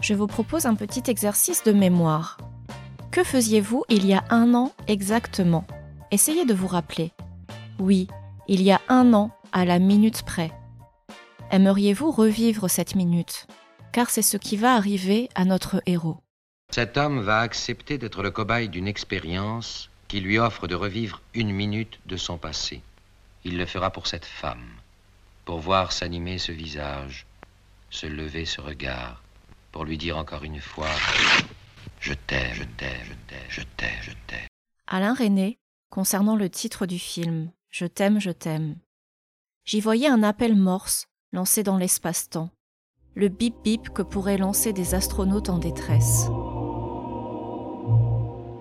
je vous propose un petit exercice de mémoire. Que faisiez-vous il y a un an exactement? Essayez de vous rappeler. Oui, il y a un an, à la minute près. Aimeriez-vous revivre cette minute? Car c'est ce qui va arriver à notre héros. Cet homme va accepter d'être le cobaye d'une expérience qui lui offre de revivre une minute de son passé. Il le fera pour cette femme, pour voir s'animer ce visage, se lever ce regard, pour lui dire encore une fois Je t'aime, je t'aime, je t'aime, je t'aime, je t'aime. Alain René, concernant le titre du film Je t'aime, je t'aime. J'y voyais un appel morse lancé dans l'espace-temps, le bip bip que pourraient lancer des astronautes en détresse.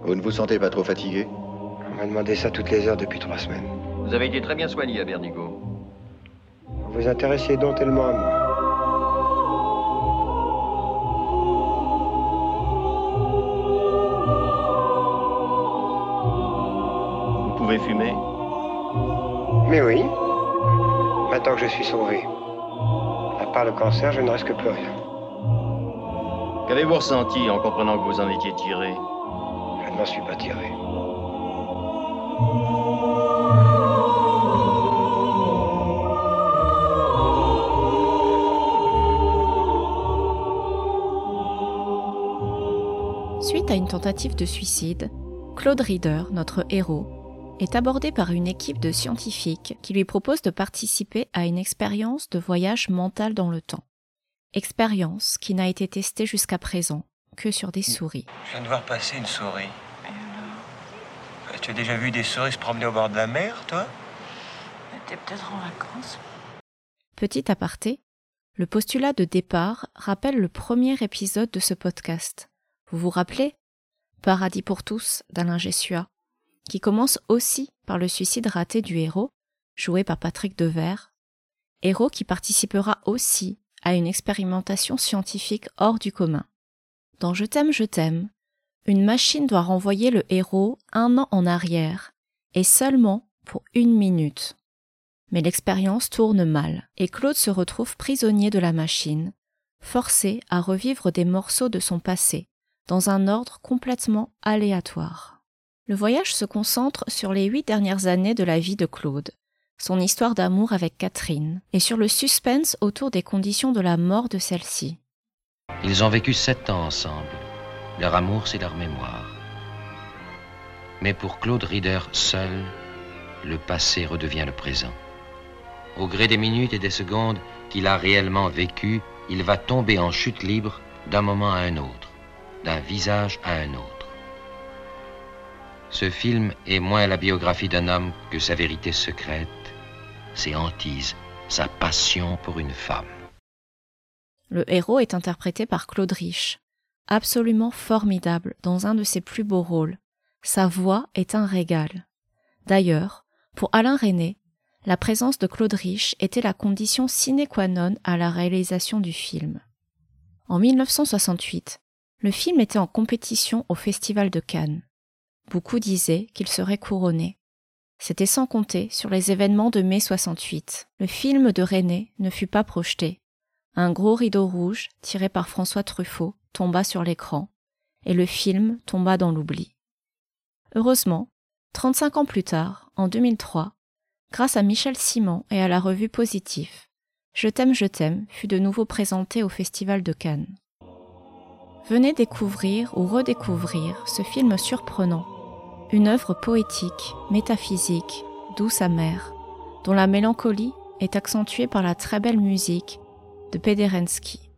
Vous ne vous sentez pas trop fatigué? On m'a demandé ça toutes les heures depuis trois semaines. Vous avez été très bien soigné à Bernigo. Vous vous intéressiez donc tellement à moi. Pouvez fumer Mais oui, maintenant que je suis sauvé. À part le cancer, je ne risque plus rien. Qu'avez-vous ressenti en comprenant que vous en étiez tiré? Je ne m'en suis pas tiré. Suite à une tentative de suicide, Claude Reader, notre héros, est abordé par une équipe de scientifiques qui lui propose de participer à une expérience de voyage mental dans le temps. Expérience qui n'a été testée jusqu'à présent que sur des souris. Je viens de voir passer une souris. Tu as déjà vu des souris se promener au bord de la mer, toi? T'es peut-être en vacances. Petit aparté, le postulat de départ rappelle le premier épisode de ce podcast. Vous vous rappelez? Paradis pour tous d'Alain Gessua, qui commence aussi par le suicide raté du héros, joué par Patrick Devers, héros qui participera aussi à une expérimentation scientifique hors du commun. Dans Je t'aime, je t'aime, une machine doit renvoyer le héros un an en arrière, et seulement pour une minute. Mais l'expérience tourne mal, et Claude se retrouve prisonnier de la machine, forcé à revivre des morceaux de son passé, dans un ordre complètement aléatoire. Le voyage se concentre sur les huit dernières années de la vie de Claude, son histoire d'amour avec Catherine, et sur le suspense autour des conditions de la mort de celle-ci. Ils ont vécu sept ans ensemble. Leur amour, c'est leur mémoire. Mais pour Claude Rieder seul, le passé redevient le présent. Au gré des minutes et des secondes qu'il a réellement vécues, il va tomber en chute libre d'un moment à un autre, d'un visage à un autre. Ce film est moins la biographie d'un homme que sa vérité secrète, ses hantises, sa passion pour une femme. Le héros est interprété par Claude Rich, absolument formidable dans un de ses plus beaux rôles. Sa voix est un régal. D'ailleurs, pour Alain René, la présence de Claude Rich était la condition sine qua non à la réalisation du film. En 1968, le film était en compétition au Festival de Cannes. Beaucoup disaient qu'il serait couronné. C'était sans compter sur les événements de mai 68. Le film de René ne fut pas projeté. Un gros rideau rouge, tiré par François Truffaut, tomba sur l'écran, et le film tomba dans l'oubli. Heureusement, 35 ans plus tard, en 2003, grâce à Michel Simon et à la revue Positif, Je t'aime, je t'aime fut de nouveau présenté au Festival de Cannes. Venez découvrir ou redécouvrir ce film surprenant, une œuvre poétique, métaphysique, douce amère, dont la mélancolie est accentuée par la très belle musique de Pederensky.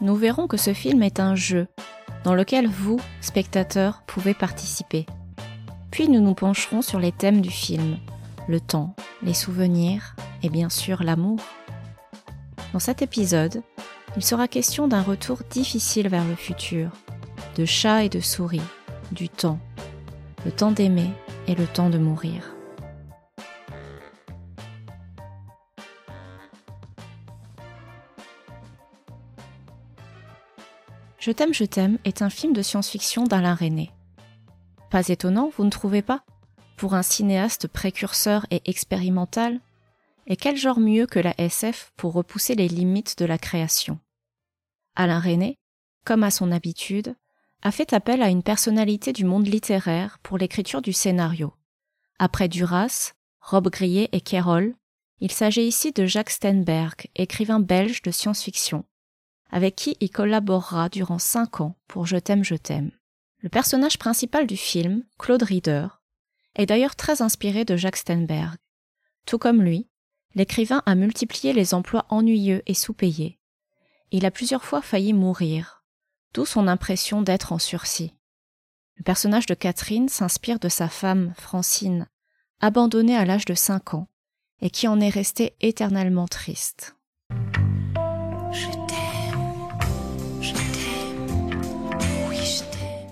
Nous verrons que ce film est un jeu dans lequel vous, spectateurs, pouvez participer. Puis nous nous pencherons sur les thèmes du film, le temps, les souvenirs et bien sûr l'amour. Dans cet épisode, il sera question d'un retour difficile vers le futur, de chats et de souris, du temps, le temps d'aimer et le temps de mourir. Je t'aime, je t'aime est un film de science-fiction d'Alain René. Pas étonnant, vous ne trouvez pas? Pour un cinéaste précurseur et expérimental Et quel genre mieux que la SF pour repousser les limites de la création? Alain René, comme à son habitude, a fait appel à une personnalité du monde littéraire pour l'écriture du scénario. Après Duras, Rob Grillet et Kerol, il s'agit ici de Jacques Steinberg, écrivain belge de science-fiction, avec qui il collaborera durant cinq ans pour Je t'aime, je t'aime. Le personnage principal du film, Claude Rieder, est d'ailleurs très inspiré de Jacques Steinberg. Tout comme lui, l'écrivain a multiplié les emplois ennuyeux et sous-payés. Il a plusieurs fois failli mourir, d'où son impression d'être en sursis. Le personnage de Catherine s'inspire de sa femme, Francine, abandonnée à l'âge de cinq ans, et qui en est restée éternellement triste. Je t'aime. Je t'aime. Oui, je t'aime.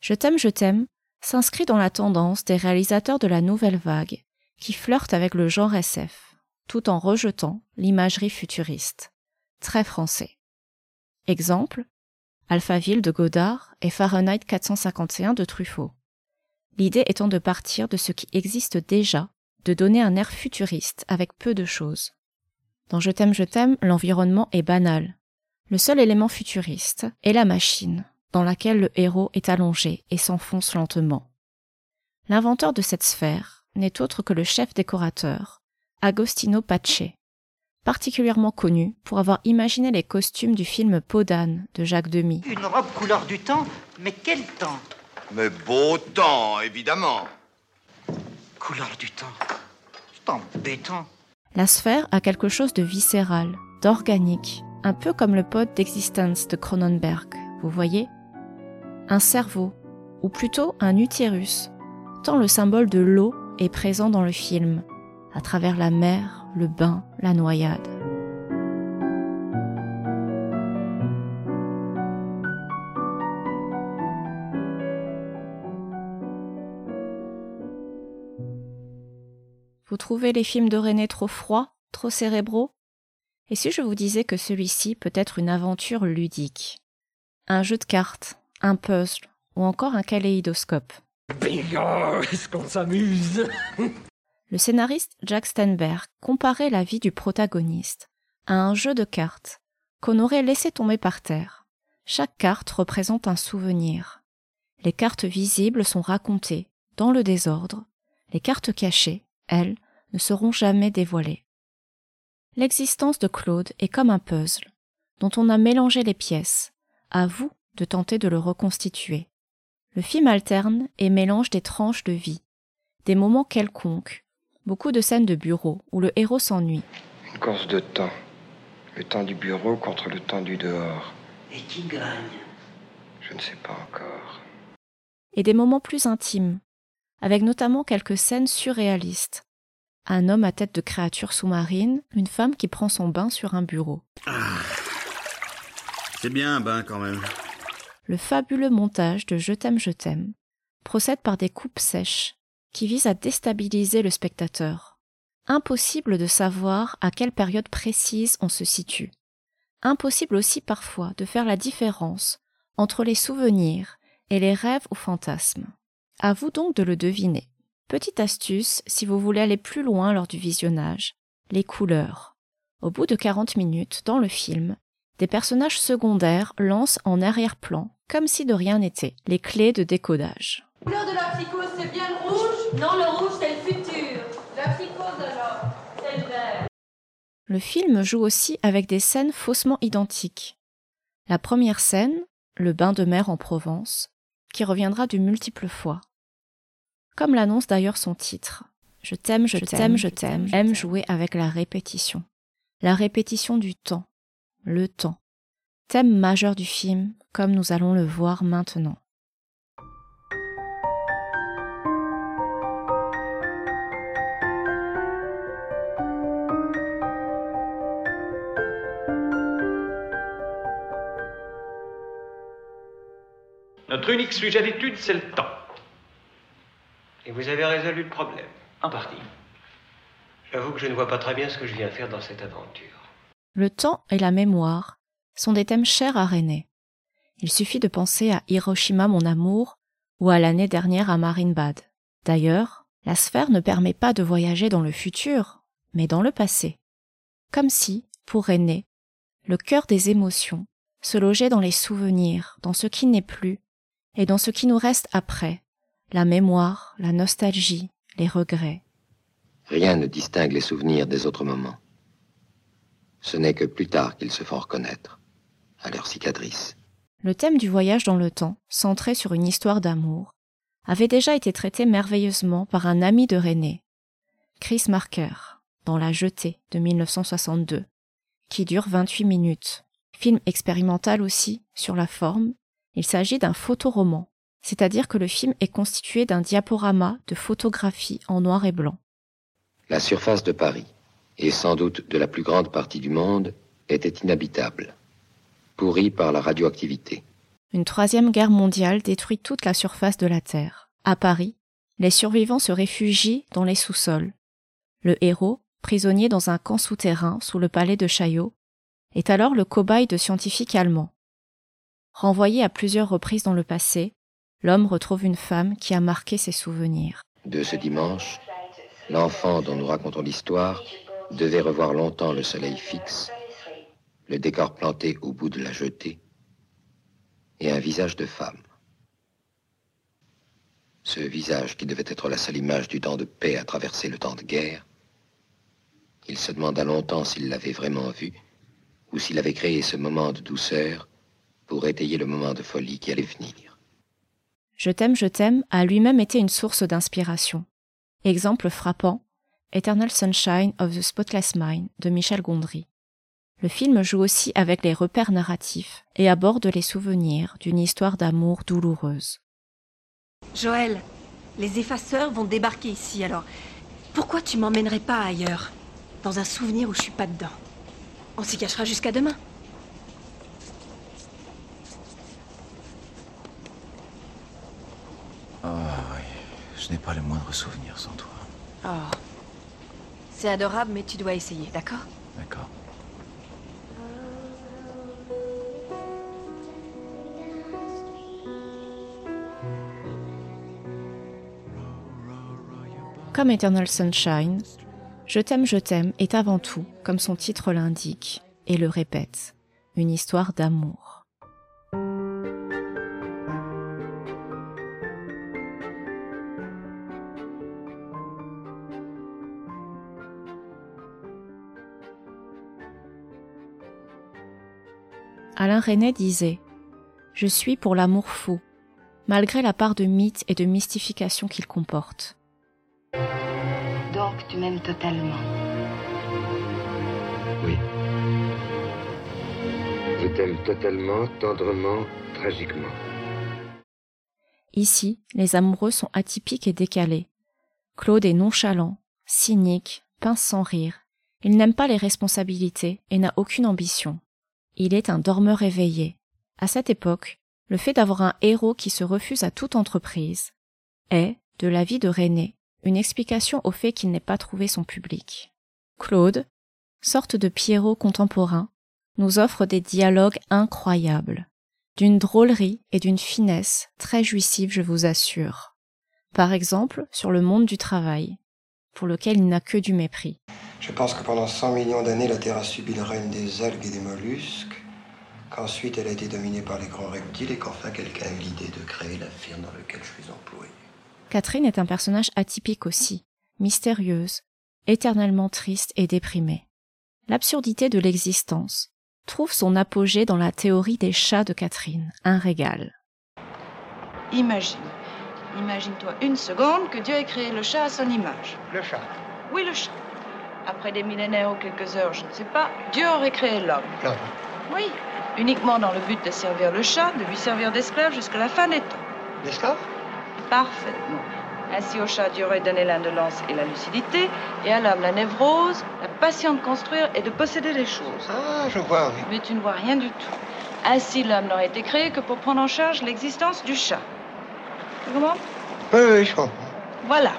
Je t'aime, je t'aime s'inscrit dans la tendance des réalisateurs de la nouvelle vague qui flirtent avec le genre SF, tout en rejetant l'imagerie futuriste. Très français. Exemple, Alphaville de Godard et Fahrenheit 451 de Truffaut. L'idée étant de partir de ce qui existe déjà, de donner un air futuriste avec peu de choses. Dans Je t'aime, je t'aime, l'environnement est banal. Le seul élément futuriste est la machine, dans laquelle le héros est allongé et s'enfonce lentement. L'inventeur de cette sphère n'est autre que le chef décorateur, Agostino Pace, particulièrement connu pour avoir imaginé les costumes du film Podane de Jacques Demy. Une robe couleur du temps Mais quel temps? Mais beau temps, évidemment. Couleur du temps C'est embêtant. La sphère a quelque chose de viscéral, d'organique, un peu comme le pod d'existence de Cronenberg, vous voyez? Un cerveau, ou plutôt un utérus, tant le symbole de l'eau est présent dans le film, à travers la mer, le bain, la noyade. Vous trouvez les films de René trop froids, trop cérébraux? Et si je vous disais que celui-ci peut être une aventure ludique? Un jeu de cartes, un puzzle ou encore un kaléidoscope? Bingo! Est-ce qu'on s'amuse? Le scénariste Jack Steinberg comparait la vie du protagoniste à un jeu de cartes qu'on aurait laissé tomber par terre. Chaque carte représente un souvenir. Les cartes visibles sont racontées, dans le désordre. Les cartes cachées, elles, ne seront jamais dévoilées. L'existence de Claude est comme un puzzle, dont on a mélangé les pièces. À vous de tenter de le reconstituer. Le film alterne et mélange des tranches de vie, des moments quelconques, beaucoup de scènes de bureau où le héros s'ennuie, Une course de temps. Le temps du bureau contre le temps du dehors. Et qui gagne? Je ne sais pas encore. et des moments plus intimes, avec notamment quelques scènes surréalistes. Un homme à tête de créature sous-marine, une femme qui prend son bain sur un bureau. C'est bien un bain quand même. Le fabuleux montage de Je t'aime, je t'aime procède par des coupes sèches qui visent à déstabiliser le spectateur. Impossible de savoir à quelle période précise on se situe. Impossible aussi parfois de faire la différence entre les souvenirs et les rêves ou fantasmes. À vous donc de le deviner. Petite astuce si vous voulez aller plus loin lors du visionnage. Les couleurs. Au bout de 40 minutes, dans le film, des personnages secondaires lancent en arrière-plan, comme si de rien n'était, les clés de décodage. de c'est bien Non, le rouge, c'est le futur. La psychose, alors, c'est le vert. Le film joue aussi avec des scènes faussement identiques. La première scène, le bain de mer en Provence, qui reviendra de multiples fois. Comme l'annonce d'ailleurs son titre. Je t'aime, je t'aime, je t'aime, aime jouer avec la répétition. La répétition du temps. Le temps. Thème majeur du film, comme nous allons le voir maintenant. Notre unique sujet d'étude, c'est le temps. Et vous avez résolu le problème. En partie. J'avoue que je ne vois pas très bien ce que je viens faire dans cette aventure. Le temps et la mémoire sont des thèmes chers à René. Il suffit de penser à Hiroshima mon amour ou à l'année dernière à Marienbad. D'ailleurs, la sphère ne permet pas de voyager dans le futur, mais dans le passé. Comme si, pour René, le cœur des émotions se logeait dans les souvenirs, dans ce qui n'est plus, et dans ce qui nous reste après, la mémoire, la nostalgie, les regrets. Rien ne distingue les souvenirs des autres moments. Ce n'est que plus tard qu'ils se font reconnaître, à leur cicatrice. Le thème du voyage dans le temps, centré sur une histoire d'amour, avait déjà été traité merveilleusement par un ami de René, Chris Marker, dans La Jetée de 1962, qui dure 28 minutes. Film expérimental aussi, sur la forme, il s'agit d'un photoroman, c'est-à-dire que le film est constitué d'un diaporama de photographies en noir et blanc. La surface de Paris, et sans doute de la plus grande partie du monde, était inhabitable, pourrie par la radioactivité. Une troisième guerre mondiale détruit toute la surface de la Terre. À Paris, les survivants se réfugient dans les sous-sols. Le héros, prisonnier dans un camp souterrain sous le palais de Chaillot, est alors le cobaye de scientifiques allemands. Renvoyé à plusieurs reprises dans le passé, l'homme retrouve une femme qui a marqué ses souvenirs. De ce dimanche, l'enfant dont nous racontons l'histoire devait revoir longtemps le soleil fixe, le décor planté au bout de la jetée, et un visage de femme. Ce visage qui devait être la seule image du temps de paix à traverser le temps de guerre, il se demanda longtemps s'il l'avait vraiment vu, ou s'il avait créé ce moment de douceur pour étayer le moment de folie qui allait venir. Je t'aime, je t'aime a lui-même été une source d'inspiration. Exemple frappant, Eternal Sunshine of the Spotless Mind de Michel Gondry. Le film joue aussi avec les repères narratifs et aborde les souvenirs d'une histoire d'amour douloureuse. Joël, les effaceurs vont débarquer ici, alors pourquoi tu m'emmènerais pas ailleurs Dans un souvenir où je suis pas dedans? On s'y cachera jusqu'à demain. Oh oui, je souvenir sans toi. Oh. C'est adorable, mais tu dois essayer, d'accord? D'accord. Comme Eternal Sunshine, Je t'aime, je t'aime est avant tout, comme son titre l'indique, et le répète, une histoire d'amour. Alain Resnais disait Je suis pour l'amour fou, malgré la part de mythe et de mystification qu'il comporte. Donc tu m'aimes totalement. Oui. Je t'aime totalement, tendrement, tragiquement. Ici, les amoureux sont atypiques et décalés. Claude est nonchalant, cynique, pince sans rire. Il n'aime pas les responsabilités et n'a aucune ambition. Il est un dormeur éveillé. À cette époque, le fait d'avoir un héros qui se refuse à toute entreprise est, de l'avis de René, une explication au fait qu'il n'ait pas trouvé son public. Claude, sorte de Pierrot contemporain, nous offre des dialogues incroyables, d'une drôlerie et d'une finesse très jouissive, je vous assure. Par exemple, sur le monde du travail, pour lequel il n'a que du mépris. Je pense que pendant 100 millions d'années, la Terre a subi le règne des algues et des mollusques, qu'ensuite elle a été dominée par les grands reptiles et qu'enfin quelqu'un a eu l'idée de créer la firme dans laquelle je suis employé. Catherine est un personnage atypique aussi, mystérieuse, éternellement triste et déprimée. L'absurdité de l'existence trouve son apogée dans la théorie des chats de Catherine, un régal. Imagine, imagine-toi une seconde que Dieu ait créé le chat à son image. Le chat Oui, le chat. Après des millénaires ou quelques heures, je ne sais pas, Dieu aurait créé l'homme. L'homme Oui, uniquement dans le but de servir le chat, de lui servir d'esclave jusqu'à la fin des temps. L'esclave Parfaitement. Ainsi au chat, Dieu aurait donné l'indolence et la lucidité, et à l'homme la névrose, la passion de construire et de posséder les choses. Ah, je vois, oui. Mais tu ne vois rien du tout. Ainsi, l'homme n'aurait été créé que pour prendre en charge l'existence du chat. Tu comprends? Oui, oui, je comprends. Voilà.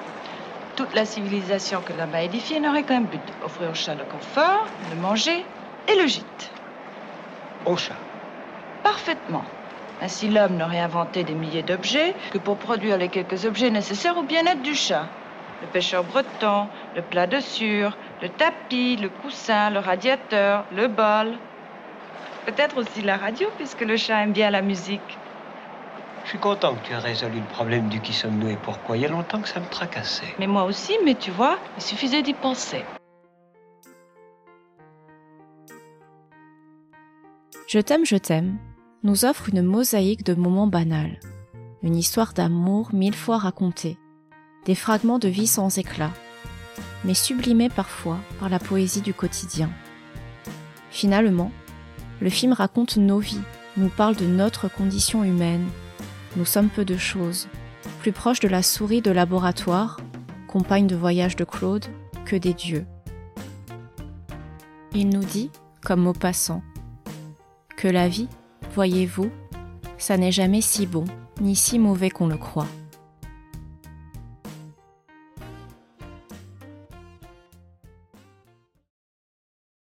Toute la civilisation que l'homme a édifiée n'aurait qu'un but offrir au chat le confort, le manger et le gîte. Au chat Parfaitement. Ainsi, l'homme n'aurait inventé des milliers d'objets que pour produire les quelques objets nécessaires au bien-être du chat. Le pêcheur breton, le plat de sûre, Le tapis, le coussin, le radiateur, le bol. Peut-être aussi la radio, puisque le chat aime bien la musique. Je suis content que tu aies résolu le problème du qui sommes-nous et pourquoi. Il y a longtemps que ça me tracassait. Mais moi aussi, mais tu vois, il suffisait d'y penser. Je t'aime, je t'aime nous offre une mosaïque de moments banals, une histoire d'amour mille fois racontée, des fragments de vie sans éclat, mais sublimés parfois par la poésie du quotidien. Finalement, le film raconte nos vies, nous parle de notre condition humaine. Nous sommes peu de choses, plus proches de la souris de laboratoire, compagne de voyage de Claude, que des dieux. Il nous dit, comme mot passant, que la vie, voyez-vous, ça n'est jamais si bon ni si mauvais qu'on le croit.